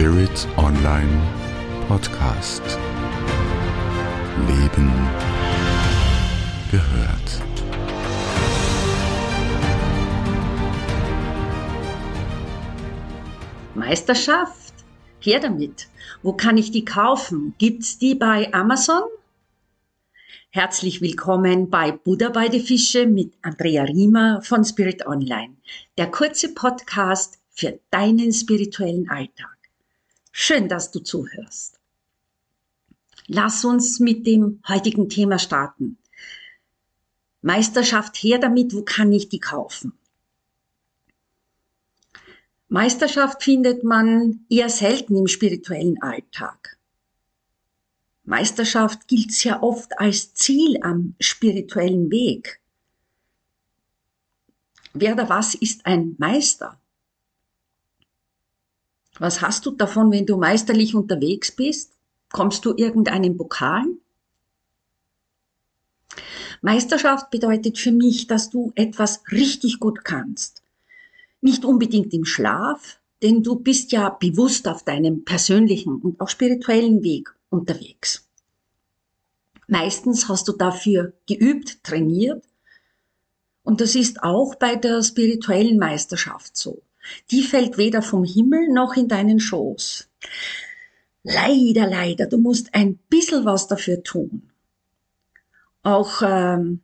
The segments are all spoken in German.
Spirit Online Podcast. Leben gehört. Meisterschaft? Her damit. Wo kann ich die kaufen? Gibt's die bei Amazon? Herzlich willkommen bei Buddha bei die Fische mit Andrea Riemer von Spirit Online. Der kurze Podcast für deinen spirituellen Alltag. Schön, dass du zuhörst. Lass uns mit dem heutigen Thema starten. Meisterschaft her damit, wo kann ich die kaufen? Meisterschaft findet man eher selten im spirituellen Alltag. Meisterschaft gilt sehr oft als Ziel am spirituellen Weg. Wer oder was ist ein Meister? Was hast du davon, wenn du meisterlich unterwegs bist? Kommst du irgendeinen Pokal? Meisterschaft bedeutet für mich, dass du etwas richtig gut kannst. Nicht unbedingt im Schlaf, denn du bist ja bewusst auf deinem persönlichen und auch spirituellen Weg unterwegs. Meistens hast du dafür geübt, trainiert. Und das ist auch bei der spirituellen Meisterschaft so. Die fällt weder vom Himmel noch in deinen Schoß. Leider, leider, du musst ein bisschen was dafür tun. Auch ähm,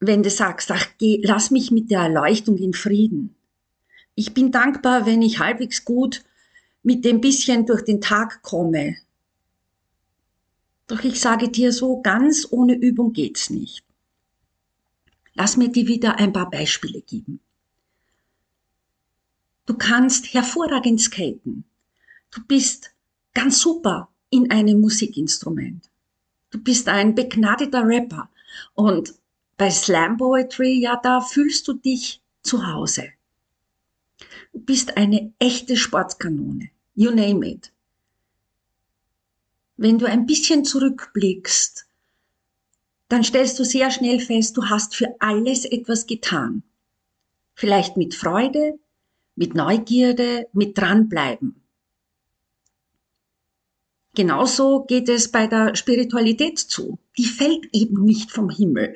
wenn du sagst, ach, geh, lass mich mit der Erleuchtung in Frieden. Ich bin dankbar, wenn ich halbwegs gut mit dem bisschen durch den Tag komme, doch ich sage dir so, ganz ohne Übung geht's nicht. Lass mir dir wieder ein paar Beispiele geben. Du kannst hervorragend skaten. Du bist ganz super in einem Musikinstrument. Du bist ein begnadeter Rapper. Und bei Slam Poetry, ja, da fühlst du dich zu Hause. Du bist eine echte Sportkanone. You name it wenn du ein bisschen zurückblickst, dann stellst du sehr schnell fest, du hast für alles etwas getan. Vielleicht mit Freude, mit Neugierde, mit dranbleiben. Genauso geht es bei der Spiritualität zu. Die fällt eben nicht vom Himmel.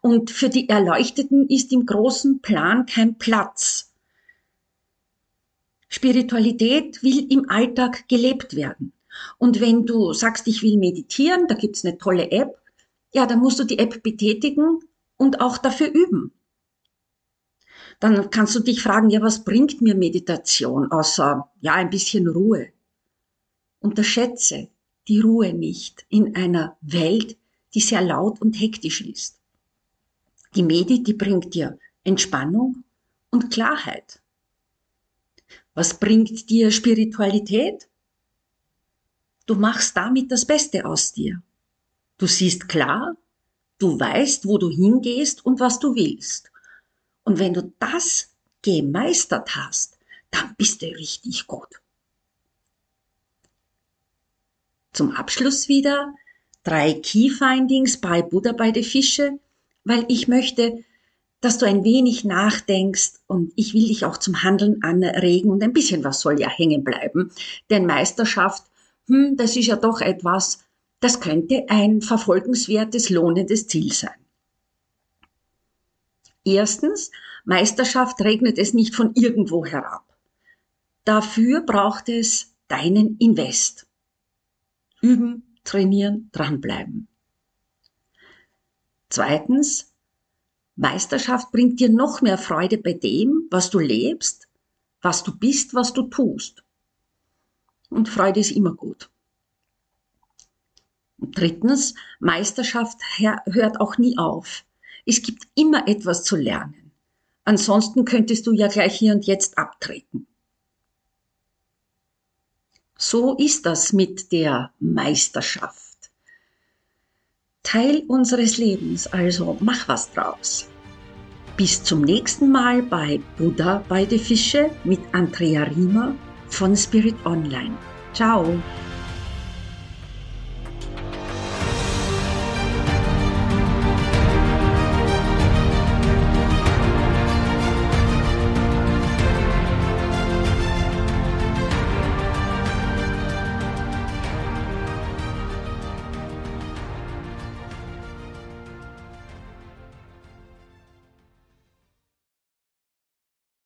Und für die Erleuchteten ist im großen Plan kein Platz. Spiritualität will im Alltag gelebt werden. Und wenn du sagst, ich will meditieren, da gibt's eine tolle App, ja, dann musst du die App betätigen und auch dafür üben. Dann kannst du dich fragen, ja, was bringt mir Meditation außer, ja, ein bisschen Ruhe? Unterschätze die Ruhe nicht in einer Welt, die sehr laut und hektisch ist. Die Medi, die bringt dir Entspannung und Klarheit. Was bringt dir Spiritualität? Du machst damit das Beste aus dir. Du siehst klar, du weißt, wo du hingehst und was du willst. Und wenn du das gemeistert hast, dann bist du richtig gut. Zum Abschluss wieder drei Key Findings bei Buddha bei den Fische, weil ich möchte, dass du ein wenig nachdenkst und ich will dich auch zum Handeln anregen und ein bisschen was soll ja hängen bleiben, denn Meisterschaft hm, das ist ja doch etwas, das könnte ein verfolgenswertes, lohnendes Ziel sein. Erstens, Meisterschaft regnet es nicht von irgendwo herab. Dafür braucht es deinen Invest. Üben, trainieren, dranbleiben. Zweitens, Meisterschaft bringt dir noch mehr Freude bei dem, was du lebst, was du bist, was du tust. Und Freude ist immer gut. Und drittens, Meisterschaft hört auch nie auf. Es gibt immer etwas zu lernen. Ansonsten könntest du ja gleich hier und jetzt abtreten. So ist das mit der Meisterschaft. Teil unseres Lebens, also mach was draus. Bis zum nächsten Mal bei Buddha bei die Fische mit Andrea Riemer von Spirit Online. Ciao!